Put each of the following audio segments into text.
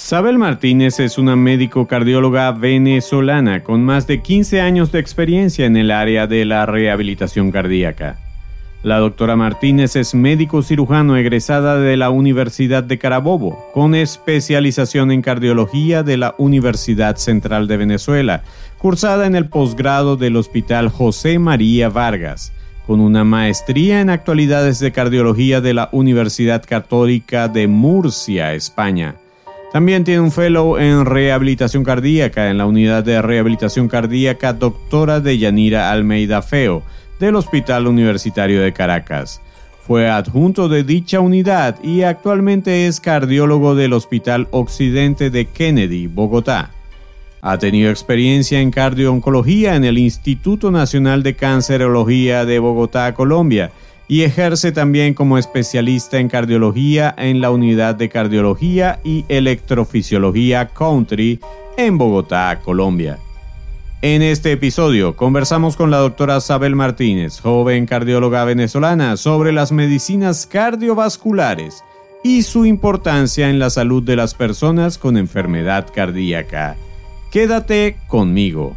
Sabel Martínez es una médico cardióloga venezolana con más de 15 años de experiencia en el área de la rehabilitación cardíaca. La doctora Martínez es médico cirujano egresada de la Universidad de Carabobo, con especialización en cardiología de la Universidad Central de Venezuela, cursada en el posgrado del Hospital José María Vargas, con una maestría en actualidades de cardiología de la Universidad Católica de Murcia, España también tiene un fellow en rehabilitación cardíaca en la unidad de rehabilitación cardíaca doctora de Yanira Almeida Feo del Hospital Universitario de Caracas. Fue adjunto de dicha unidad y actualmente es cardiólogo del Hospital Occidente de Kennedy, Bogotá. Ha tenido experiencia en cardiooncología en el Instituto Nacional de Cancerología de Bogotá, Colombia, y ejerce también como especialista en cardiología en la Unidad de Cardiología y Electrofisiología Country en Bogotá, Colombia. En este episodio conversamos con la doctora Sabel Martínez, joven cardióloga venezolana, sobre las medicinas cardiovasculares y su importancia en la salud de las personas con enfermedad cardíaca. Quédate conmigo.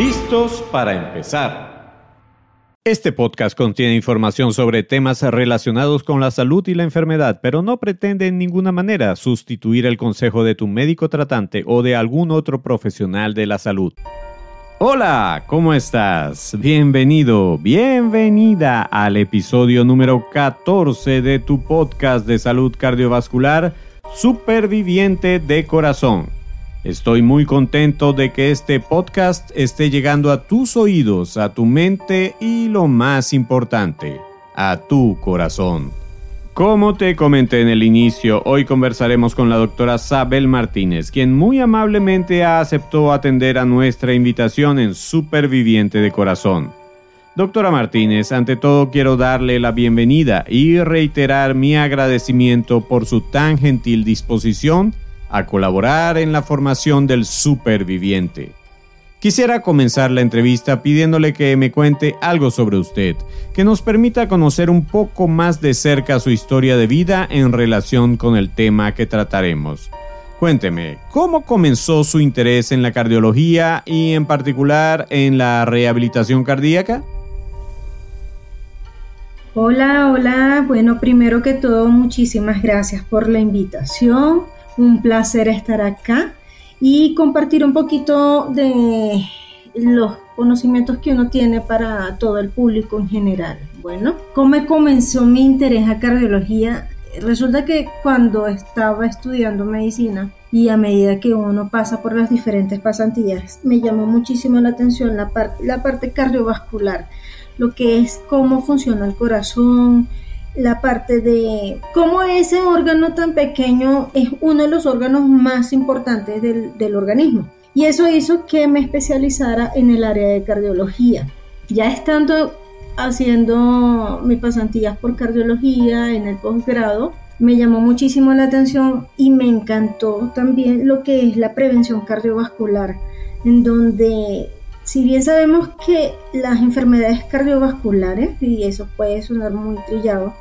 ¿Listos para empezar? Este podcast contiene información sobre temas relacionados con la salud y la enfermedad, pero no pretende en ninguna manera sustituir el consejo de tu médico tratante o de algún otro profesional de la salud. Hola, ¿cómo estás? Bienvenido, bienvenida al episodio número 14 de tu podcast de salud cardiovascular, Superviviente de Corazón. Estoy muy contento de que este podcast esté llegando a tus oídos, a tu mente y lo más importante, a tu corazón. Como te comenté en el inicio, hoy conversaremos con la doctora Sabel Martínez, quien muy amablemente aceptó atender a nuestra invitación en Superviviente de Corazón. Doctora Martínez, ante todo quiero darle la bienvenida y reiterar mi agradecimiento por su tan gentil disposición a colaborar en la formación del superviviente. Quisiera comenzar la entrevista pidiéndole que me cuente algo sobre usted, que nos permita conocer un poco más de cerca su historia de vida en relación con el tema que trataremos. Cuénteme, ¿cómo comenzó su interés en la cardiología y en particular en la rehabilitación cardíaca? Hola, hola. Bueno, primero que todo, muchísimas gracias por la invitación un placer estar acá y compartir un poquito de los conocimientos que uno tiene para todo el público en general. Bueno, ¿cómo comenzó mi interés a cardiología? Resulta que cuando estaba estudiando medicina y a medida que uno pasa por las diferentes pasantías, me llamó muchísimo la atención la, la parte cardiovascular, lo que es cómo funciona el corazón, la parte de cómo ese órgano tan pequeño es uno de los órganos más importantes del, organismo. Y eso hizo que me especializara en el área de cardiología. Ya estando haciendo mis pasantías por cardiología en el posgrado, me llamó muchísimo la atención y me encantó también lo que es la prevención cardiovascular, en donde si bien sabemos que las enfermedades cardiovasculares, y eso puede sonar muy trillado,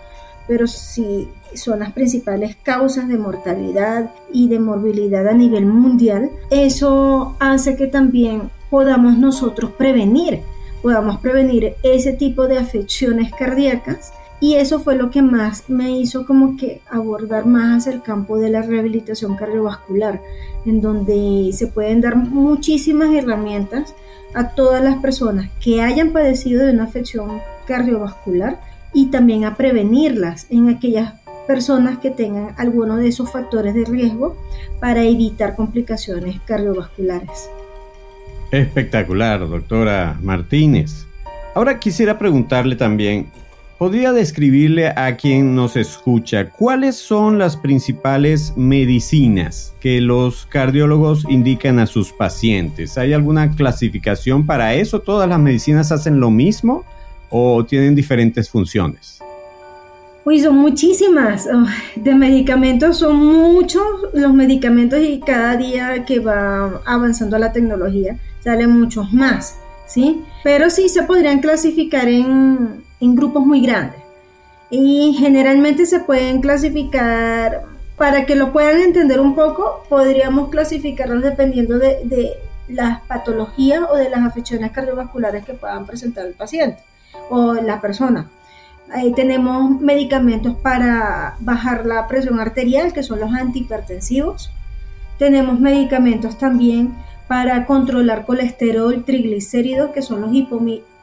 pero si son las principales causas de mortalidad y de morbilidad a nivel mundial, eso hace que también podamos nosotros prevenir, podamos prevenir ese tipo de afecciones cardíacas y eso fue lo que más me hizo como que abordar más el campo de la rehabilitación cardiovascular, en donde se pueden dar muchísimas herramientas a todas las personas que hayan padecido de una afección cardiovascular y también a prevenirlas en aquellas personas que tengan alguno de esos factores de riesgo para evitar complicaciones cardiovasculares. Espectacular, doctora Martínez. Ahora quisiera preguntarle también, ¿podría describirle a quien nos escucha cuáles son las principales medicinas que los cardiólogos indican a sus pacientes? ¿Hay alguna clasificación para eso? ¿Todas las medicinas hacen lo mismo o tienen diferentes funciones? Uy, son muchísimas. De medicamentos son muchos los medicamentos y cada día que va avanzando la tecnología salen muchos más, ¿sí? Pero sí se podrían clasificar en, grupos muy grandes. Y generalmente se pueden clasificar, para que lo puedan entender un poco, podríamos clasificarlos dependiendo de, de las patologías o de las afecciones cardiovasculares que puedan presentar el paciente o la persona. Ahí tenemos medicamentos para bajar la presión arterial, que son los antihipertensivos. Tenemos medicamentos también para controlar colesterol, triglicéridos, que son los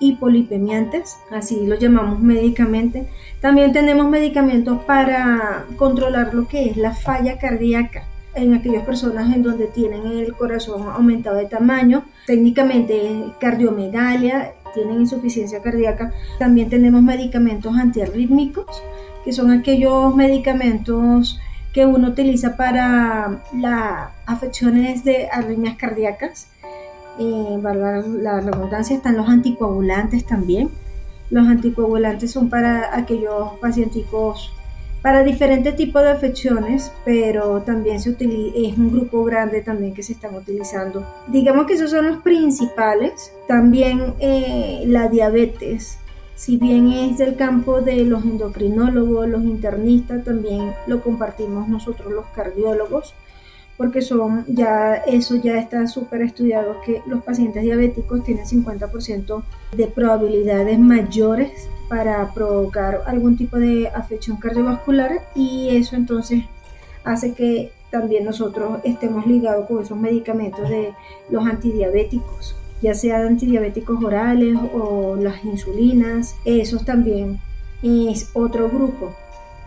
hipolipemiantes, así los llamamos médicamente. También tenemos medicamentos para controlar lo que es la falla cardíaca en aquellas personas en donde tienen el corazón aumentado de tamaño, técnicamente cardiomegalia, tienen insuficiencia cardíaca. También tenemos medicamentos antiarrítmicos, que son aquellos medicamentos que uno utiliza para las afecciones de arritmias cardíacas. Eh, la redundancia están los anticoagulantes también. Los anticoagulantes son para aquellos pacientes para diferentes tipos de afecciones, pero también se utiliza, es un grupo grande también que se están utilizando. Digamos que esos son los principales. También eh, la diabetes, si bien es del campo de los endocrinólogos, los internistas, también lo compartimos nosotros los cardiólogos porque son ya eso ya está súper estudiado que los pacientes diabéticos tienen 50% de probabilidades mayores para provocar algún tipo de afección cardiovascular y eso entonces hace que también nosotros estemos ligados con esos medicamentos de los antidiabéticos, ya sea antidiabéticos orales o las insulinas, esos también es otro grupo.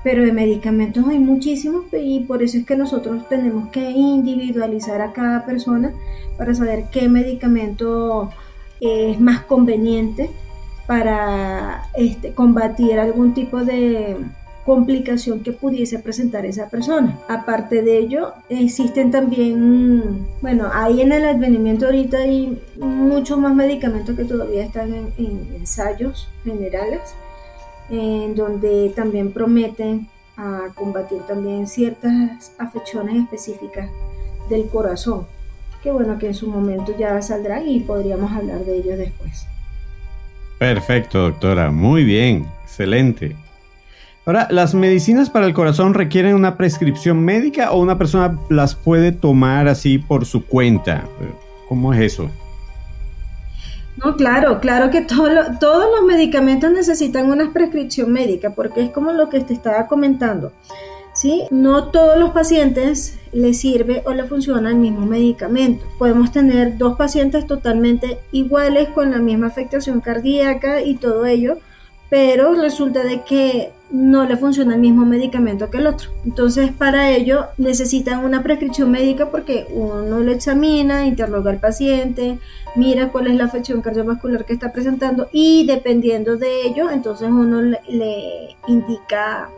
Pero de medicamentos hay muchísimos y por eso es que nosotros tenemos que individualizar a cada persona para saber qué medicamento es más conveniente para este, combatir algún tipo de complicación que pudiese presentar esa persona. Aparte de ello, existen también, bueno, hay en el advenimiento ahorita hay muchos más medicamentos que todavía están en, en ensayos generales en donde también prometen a combatir también ciertas afecciones específicas del corazón, que bueno que en su momento ya saldrán y podríamos hablar de ellos después. Perfecto, doctora, muy bien, excelente. Ahora, ¿las medicinas para el corazón requieren una prescripción médica o una persona las puede tomar así por su cuenta? ¿Cómo es eso? No, claro, claro que todos los medicamentos necesitan una prescripción médica, porque es como lo que te estaba comentando. ¿sí? No todos los pacientes les sirve o le funciona el mismo medicamento. Podemos tener dos pacientes totalmente iguales con la misma afectación cardíaca y todo ello, pero resulta de que no le funciona el mismo medicamento que el otro. Entonces, para ello necesitan una prescripción médica porque uno lo examina, interroga al paciente, mira cuál es la afección cardiovascular que está presentando y dependiendo de ello, entonces uno le, indica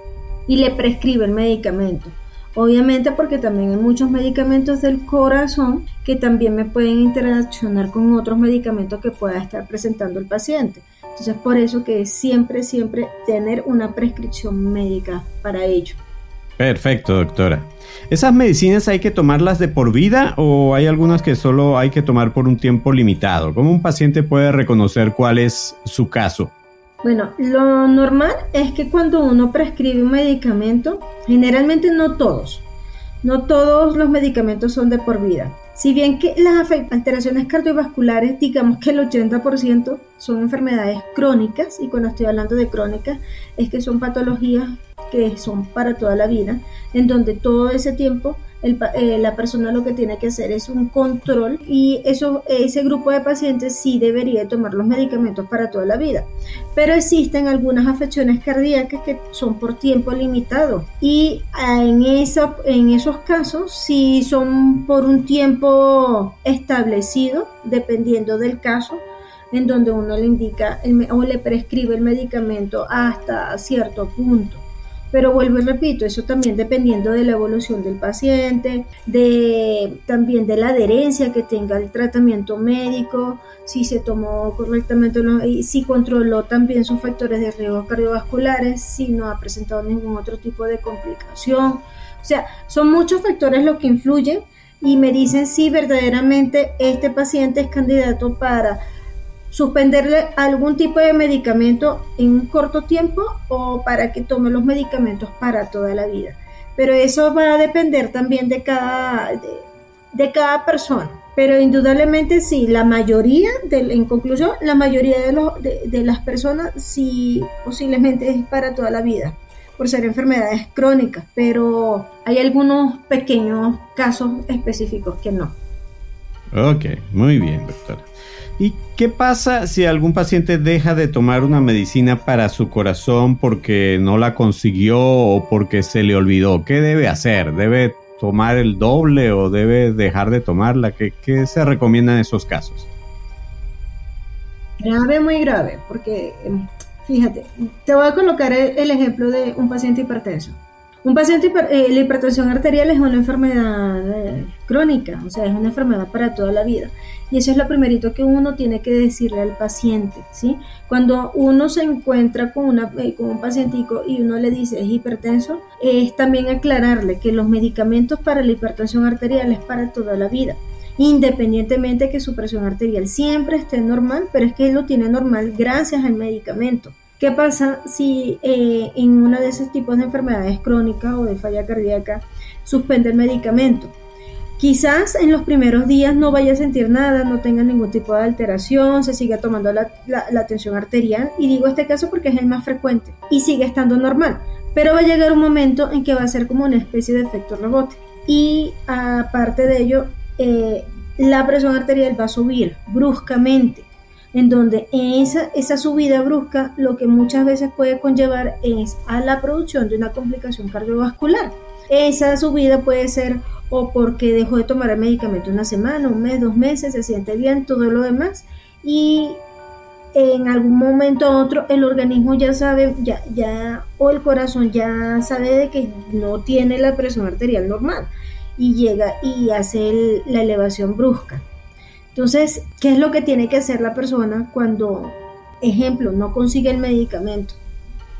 y le prescribe el medicamento. Obviamente porque también hay muchos medicamentos del corazón que también me pueden interaccionar con otros medicamentos que pueda estar presentando el paciente. Entonces por eso que siempre, siempre tener una prescripción médica para ello. Perfecto, doctora. ¿Esas medicinas hay que tomarlas de por vida o hay algunas que solo hay que tomar por un tiempo limitado? ¿Cómo un paciente puede reconocer cuál es su caso? Bueno, lo normal es que cuando uno prescribe un medicamento, generalmente no todos, no todos los medicamentos son de por vida. Si bien que las alteraciones cardiovasculares, digamos que el 80% son enfermedades crónicas, y cuando estoy hablando de crónicas, es que son patologías que son para toda la vida, en donde todo ese tiempo eh, la persona lo que tiene que hacer es un control y eso, ese grupo de pacientes sí debería tomar los medicamentos para toda la vida. Pero existen algunas afecciones cardíacas que son por tiempo limitado y en, esa, en esos casos si son por un tiempo establecido, dependiendo del caso, en donde uno le indica o le prescribe el medicamento hasta cierto punto. Pero vuelvo y repito, eso también dependiendo de la evolución del paciente, de también de la adherencia que tenga el tratamiento médico, si se tomó correctamente, si controló también sus factores de riesgo cardiovasculares, si no ha presentado ningún otro tipo de complicación. O sea, son muchos factores los que influyen y me dicen si verdaderamente este paciente es candidato para suspenderle algún tipo de medicamento en un corto tiempo o para que tome los medicamentos para toda la vida. Pero eso va a depender también de cada, de, cada persona. Pero indudablemente sí, la mayoría, en conclusión, la mayoría de, los, de, de las personas sí posiblemente es para toda la vida por ser enfermedades crónicas, pero hay algunos pequeños casos específicos que no. Ok, muy bien, doctora. ¿Y qué pasa si algún paciente deja de tomar una medicina para su corazón porque no la consiguió o porque se le olvidó? ¿Qué debe hacer? ¿Debe tomar el doble o debe dejar de tomarla? ¿Qué, se recomienda en esos casos? Grave, muy grave, porque em, fíjate, te voy a colocar el ejemplo de un paciente hipertenso. Un paciente, eh, la hipertensión arterial es una enfermedad eh, crónica, o sea, es una enfermedad para toda la vida. Y eso es lo primerito que uno tiene que decirle al paciente, ¿sí? Cuando uno se encuentra con, una, eh, con un pacientico y uno le dice es hipertenso, es también aclararle que los medicamentos para la hipertensión arterial es para toda la vida independientemente que su presión arterial siempre esté normal, pero es que él lo tiene normal gracias al medicamento. ¿Qué pasa si eh, en una de esos tipos de enfermedades crónicas o de falla cardíaca suspende el medicamento? Quizás en los primeros días no vaya a sentir nada, no tenga ningún tipo de alteración, se siga tomando la, la, tensión arterial, y digo este caso porque es el más frecuente, y sigue estando normal, pero va a llegar un momento en que va a ser como una especie de efecto rebote. Y aparte de ello, eh, la presión arterial va a subir bruscamente en donde esa, subida brusca lo que muchas veces puede conllevar es a la producción de una complicación cardiovascular. Esa subida puede ser o porque dejó de tomar el medicamento una semana, un mes, dos meses, se siente bien, todo lo demás, y en algún momento u otro el organismo ya sabe, ya, ya, o el corazón ya sabe de que no tiene la presión arterial normal y llega y hace la elevación brusca. Entonces, ¿qué es lo que tiene que hacer la persona cuando, ejemplo, no consigue el medicamento?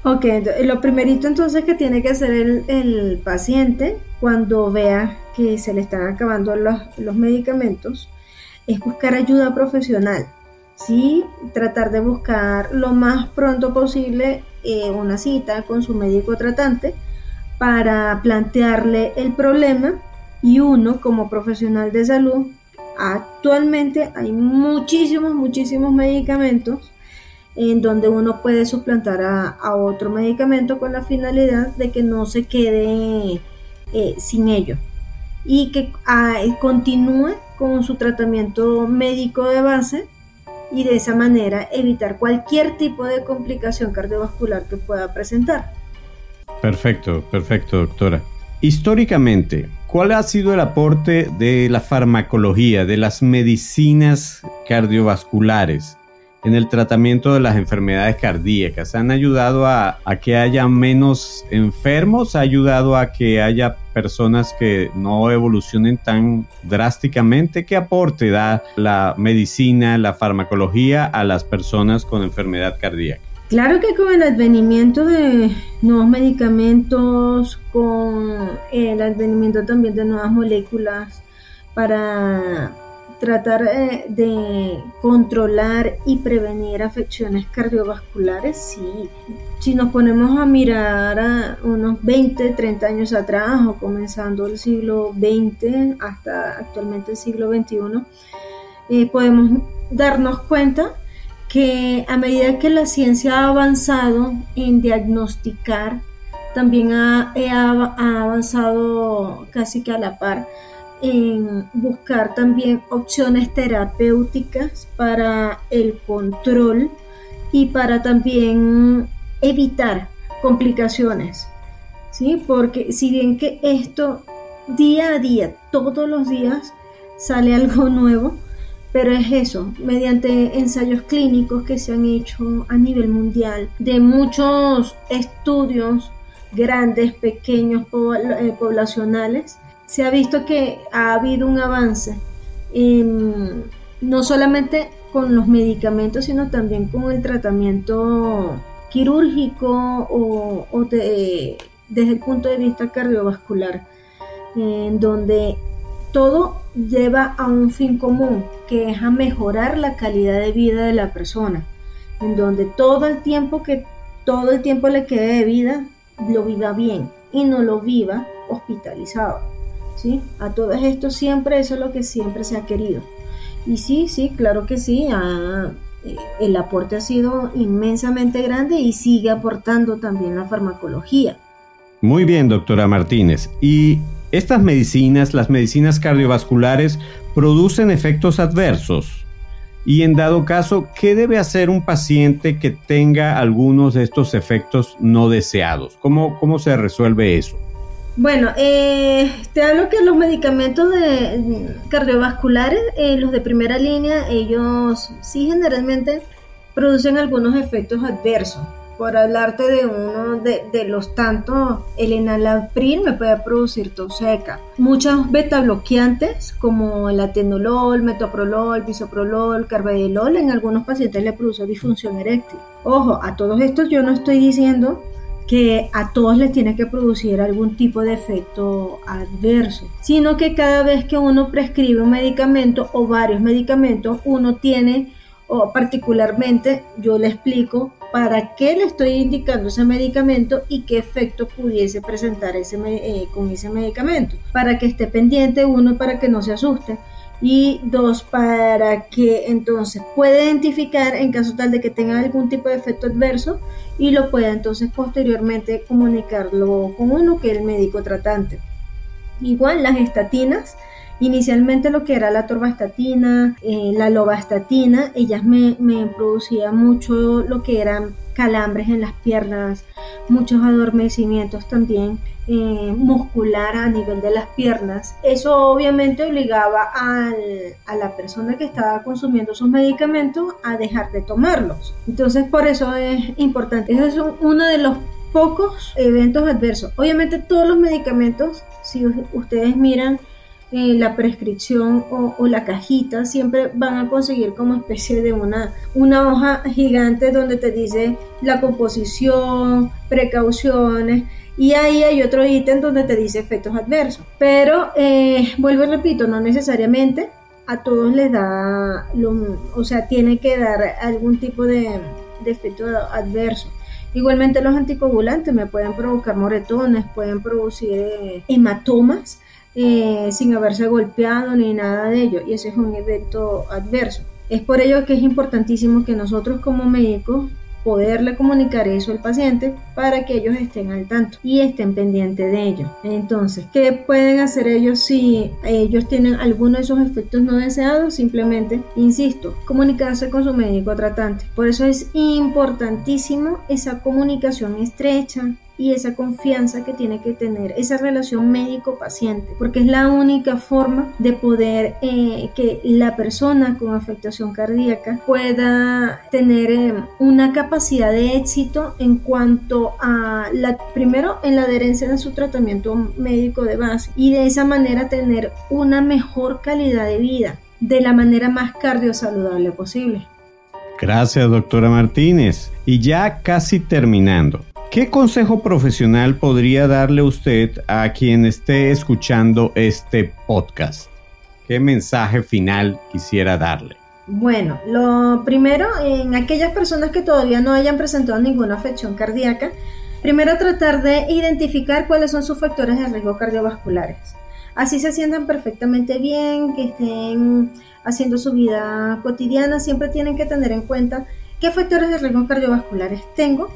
Ok, lo primerito entonces que tiene que hacer el, paciente cuando vea que se le están acabando los, medicamentos es buscar ayuda profesional. ¿sí? Tratar de buscar lo más pronto posible eh, una cita con su médico tratante para plantearle el problema y uno como profesional de salud Actualmente hay muchísimos, muchísimos medicamentos en donde uno puede suplantar a, otro medicamento con la finalidad de que no se quede eh, sin ello y que ah, continúe con su tratamiento médico de base y de esa manera evitar cualquier tipo de complicación cardiovascular que pueda presentar. Perfecto, perfecto, doctora. Históricamente, ¿cuál ha sido el aporte de la farmacología, de las medicinas cardiovasculares en el tratamiento de las enfermedades cardíacas? ¿Han ayudado a, que haya menos enfermos? ¿Ha ayudado a que haya personas que no evolucionen tan drásticamente? ¿Qué aporte da la medicina, la farmacología a las personas con enfermedad cardíaca? Claro que con el advenimiento de nuevos medicamentos, con el advenimiento también de nuevas moléculas para tratar eh, de controlar y prevenir afecciones cardiovasculares, sí. Si nos ponemos a mirar a unos 20, 30 años atrás o comenzando el siglo XX hasta actualmente el siglo XXI, eh, podemos darnos cuenta que a medida que la ciencia ha avanzado en diagnosticar, también ha, avanzado casi que a la par en buscar también opciones terapéuticas para el control y para también evitar complicaciones. ¿sí? Porque si bien que esto día a día, todos los días, sale algo nuevo, pero es eso, mediante ensayos clínicos que se han hecho a nivel mundial, de muchos estudios grandes, pequeños, eh, poblacionales, se ha visto que ha habido un avance no solamente con los medicamentos, sino también con el tratamiento quirúrgico o, desde el punto de vista cardiovascular, en donde todo lleva a un fin común, que es a mejorar la calidad de vida de la persona, en donde todo el tiempo que todo el tiempo le quede de vida lo viva bien y no lo viva hospitalizado. ¿sí? A todo esto siempre eso es lo que siempre se ha querido. Y sí, sí, claro que sí, eh, el aporte ha sido inmensamente grande y sigue aportando también la farmacología. Muy bien, doctora Martínez. ¿Y estas medicinas, las medicinas cardiovasculares, producen efectos adversos? Y en dado caso, ¿qué debe hacer un paciente que tenga algunos de estos efectos no deseados? ¿Cómo, cómo se resuelve eso? Bueno, eh, te hablo que los medicamentos de cardiovasculares, eh, los de primera línea, ellos sí generalmente producen algunos efectos adversos. Por hablarte de uno de, los tantos, el enalapril me puede producir tos seca. Muchos beta bloqueantes como el atenolol, metoprolol, bisoprolol, carvedilol, en algunos pacientes le produce disfunción eréctil. Ojo, a todos estos yo no estoy diciendo que a todos les tiene que producir algún tipo de efecto adverso, sino que cada vez que uno prescribe un medicamento o varios medicamentos, uno tiene, o particularmente yo le explico para qué le estoy indicando ese medicamento y qué efecto pudiese presentar ese, eh, con ese medicamento, para que esté pendiente uno, para que no se asuste y dos, para que entonces pueda identificar en caso tal de que tenga algún tipo de efecto adverso y lo pueda entonces posteriormente comunicarlo con uno que es el médico tratante. Igual las estatinas, inicialmente lo que era la torvastatina, eh, la lovastatina, ellas me, producían mucho lo que eran calambres en las piernas, muchos adormecimientos también eh, muscular a nivel de las piernas. Eso obviamente obligaba a la persona que estaba consumiendo sus medicamentos a dejar de tomarlos. Entonces por eso es importante. Eso es uno de los pocos eventos adversos. Obviamente todos los medicamentos, si ustedes miran la prescripción o, la cajita siempre van a conseguir como especie de una, una hoja gigante donde te dice la composición, precauciones y ahí hay otro ítem donde te dice efectos adversos. Pero eh, vuelvo y repito, no necesariamente a todos les da, o sea, tiene que dar algún tipo de, de efecto adverso. Igualmente los anticoagulantes me pueden provocar moretones, pueden producir eh, hematomas eh, sin haberse golpeado ni nada de ello, y ese es un evento adverso. Es por ello que es importantísimo que nosotros como médicos poderle comunicar eso al paciente para que ellos estén al tanto y estén pendientes de ello. Entonces, ¿qué pueden hacer ellos si ellos tienen alguno de esos efectos no deseados? Simplemente, insisto, comunicarse con su médico tratante. Por eso es importantísimo esa comunicación estrecha, y esa confianza que tiene que tener esa relación médico-paciente, porque es la única forma de poder eh, que la persona con afectación cardíaca pueda tener eh, una capacidad de éxito en cuanto a la primero en la adherencia de su tratamiento médico de base y de esa manera tener una mejor calidad de vida de la manera más cardiosaludable posible. Gracias, doctora Martínez. Y ya casi terminando, ¿Qué consejo profesional podría darle usted a quien esté escuchando este podcast? ¿Qué mensaje final quisiera darle? Bueno, lo primero, en aquellas personas que todavía no hayan presentado ninguna afección cardíaca, primero tratar de identificar cuáles son sus factores de riesgo cardiovasculares. Así se sientan perfectamente bien, que estén haciendo su vida cotidiana, siempre tienen que tener en cuenta qué factores de riesgo cardiovasculares tengo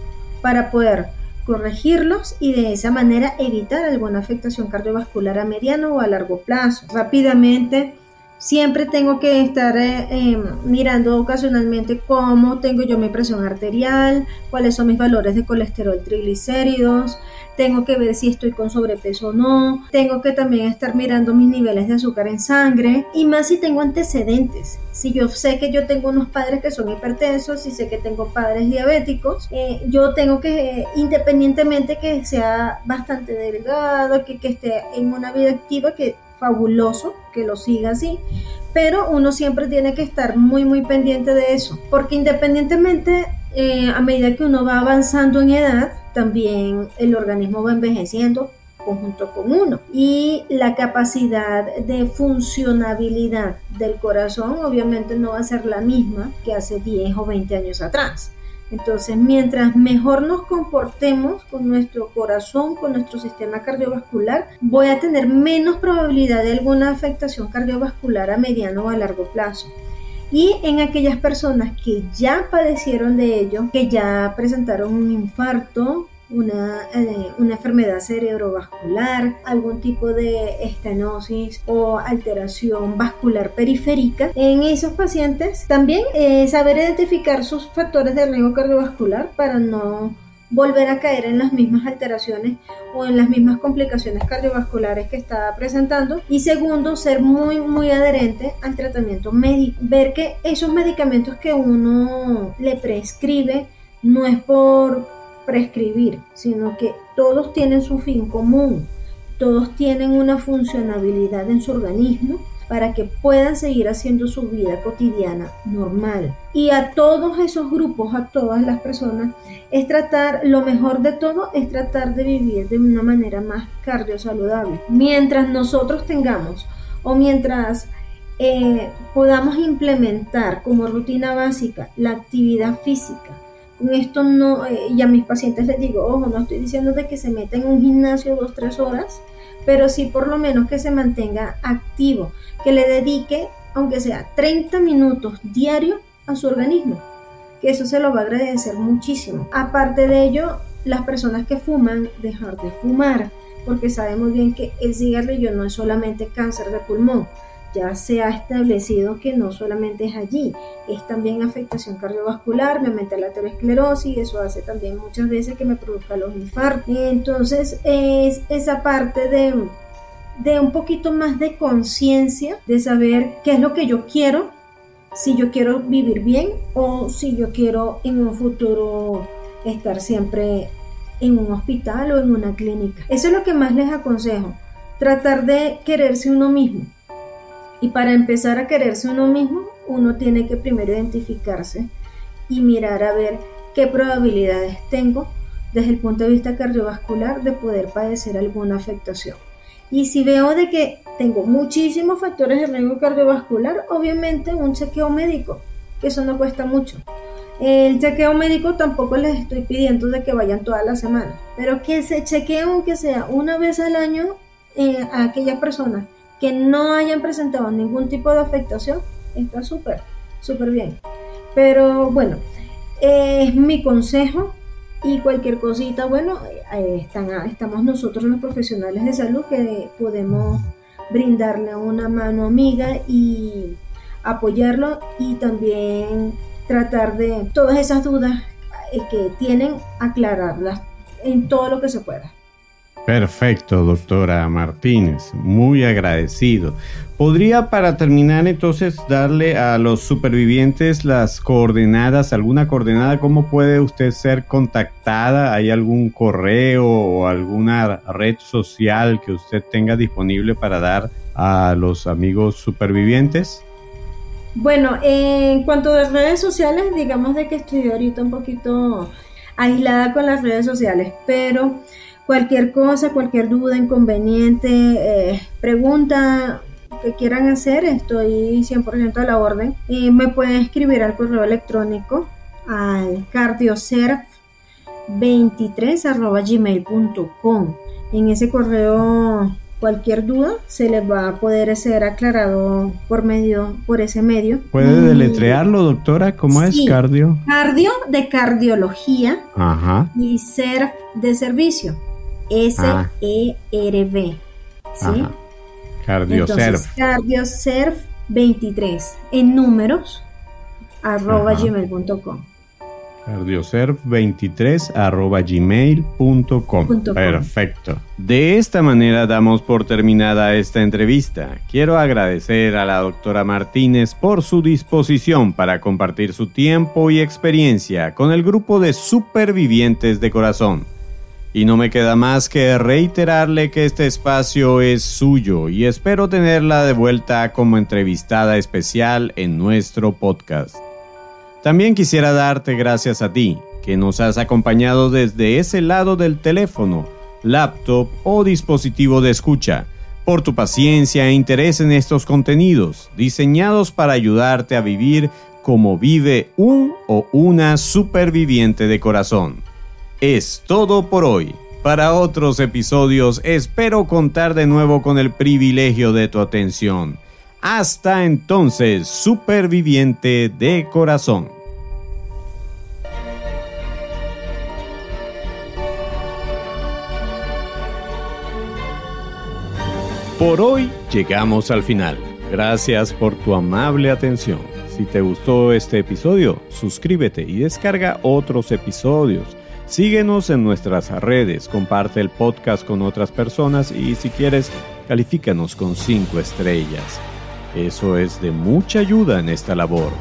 para poder corregirlos y de esa manera evitar alguna afectación cardiovascular a mediano o a largo plazo. Rápidamente Siempre tengo que estar eh, em, mirando ocasionalmente cómo tengo yo mi presión arterial, cuáles son mis valores de colesterol triglicéridos, tengo que ver si estoy con sobrepeso o no, tengo que también estar mirando mis niveles de azúcar en sangre y más si tengo antecedentes. Si yo sé que yo tengo unos padres que son hipertensos, si sé que tengo padres diabéticos, eh, yo tengo que, independientemente que sea bastante delgado, que, que esté en una vida activa, que fabuloso que lo siga así, pero uno siempre tiene que estar muy muy pendiente de eso, porque independientemente eh, a medida que uno va avanzando en edad, también el organismo va envejeciendo conjunto con uno y la capacidad de funcionabilidad del corazón obviamente no va a ser la misma que hace 10 o 20 años atrás. Entonces, mientras mejor nos comportemos con nuestro corazón, con nuestro sistema cardiovascular, voy a tener menos probabilidad de alguna afectación cardiovascular a mediano o a largo plazo. Y en aquellas personas que ya padecieron de ello, que ya presentaron un infarto, una, eh, una, enfermedad cerebrovascular, algún tipo de estenosis o alteración vascular periférica. En esos pacientes también eh, saber identificar sus factores de riesgo cardiovascular para no volver a caer en las mismas alteraciones o en las mismas complicaciones cardiovasculares que estaba presentando. Y segundo, ser muy, muy adherente al tratamiento médico. Ver que esos medicamentos que uno le prescribe no es por prescribir, sino que todos tienen su fin común, todos tienen una funcionabilidad en su organismo para que puedan seguir haciendo su vida cotidiana normal. Y a todos esos grupos, a todas las personas, es tratar, lo mejor de todo es tratar de vivir de una manera más cardiosaludable. Mientras nosotros tengamos o mientras eh, podamos implementar como rutina básica la actividad física, con esto no, eh, y a mis pacientes les digo, ojo, no estoy diciendo de que se meta en un gimnasio dos, tres horas, pero sí por lo menos que se mantenga activo, que le dedique, aunque sea 30 minutos diario a su organismo, que eso se lo va a agradecer muchísimo. Aparte de ello, las personas que fuman, dejar de fumar, porque sabemos bien que el cigarrillo no es solamente cáncer de pulmón, ya se ha establecido que no solamente es allí, es también afectación cardiovascular, me aumenta la aterosclerosis, eso hace también muchas veces que me produzca los infartos. Entonces es esa parte de, de un poquito más de conciencia, de saber qué es lo que yo quiero, si yo quiero vivir bien o si yo quiero en un futuro estar siempre en un hospital o en una clínica. Eso es lo que más les aconsejo, tratar de quererse uno mismo y para empezar a quererse uno mismo, uno tiene que primero identificarse y mirar a ver qué probabilidades tengo desde el punto de vista cardiovascular de poder padecer alguna afectación. Y si veo de que tengo muchísimos factores de riesgo cardiovascular, obviamente un chequeo médico, que eso no cuesta mucho. El chequeo médico tampoco les estoy pidiendo de que vayan todas las semanas, pero que se chequeen aunque sea una vez al año eh, a aquellas personas que no hayan presentado ningún tipo de afectación, está súper, súper bien. Pero bueno, es mi consejo y cualquier cosita, bueno, eh, están, estamos nosotros los profesionales de salud que podemos brindarle una mano amiga y apoyarlo y también tratar de todas esas dudas que tienen aclararlas en todo lo que se pueda. Perfecto, doctora Martínez, muy agradecido. ¿Podría para terminar entonces darle a los supervivientes las coordenadas, alguna coordenada, cómo puede usted ser contactada? ¿Hay algún correo o alguna red social que usted tenga disponible para dar a los amigos supervivientes? Bueno, en cuanto a redes sociales, digamos de que estoy ahorita un poquito aislada con las redes sociales, pero Cualquier cosa, cualquier duda, inconveniente, eh, pregunta que quieran hacer, estoy 100% a la orden. Y me pueden escribir al correo electrónico al cardioserv23 En ese correo cualquier duda se les va a poder ser aclarado por medio por ese medio. ¿Puede deletrearlo, doctora? ¿Cómo es cardio? Cardio de cardiología Ajá. y ser de servicio. S-E-R-V. ¿Sí? Cardioserv. Cardioserv 23 en números arroba gmail.com. Cardioserv23 gmail.com. Perfecto. De esta manera damos por terminada esta entrevista. Quiero agradecer a la doctora Martínez por su disposición para compartir su tiempo y experiencia con el grupo de supervivientes de corazón. Y no me queda más que reiterarle que este espacio es suyo y espero tenerla de vuelta como entrevistada especial en nuestro podcast. También quisiera darte gracias a ti, que nos has acompañado desde ese lado del teléfono, laptop o dispositivo de escucha, por tu paciencia e interés en estos contenidos, diseñados para ayudarte a vivir como vive un o una superviviente de corazón. Es todo por hoy. Para otros episodios espero contar de nuevo con el privilegio de tu atención. Hasta entonces, superviviente de corazón. Por hoy llegamos al final. Gracias por tu amable atención. Si te gustó este episodio, suscríbete y descarga otros episodios. Síguenos en nuestras redes, comparte el podcast con otras personas y si quieres, califícanos con 5 estrellas. Eso es de mucha ayuda en esta labor.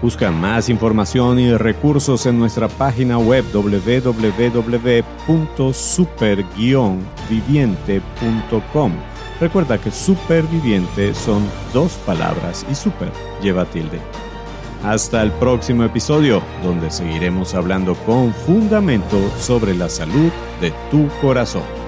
Busca más información y recursos en nuestra página web www.super-viviente.com Recuerda que superviviente son dos palabras y super lleva tilde. Hasta el próximo episodio, donde seguiremos hablando con fundamento sobre la salud de tu corazón.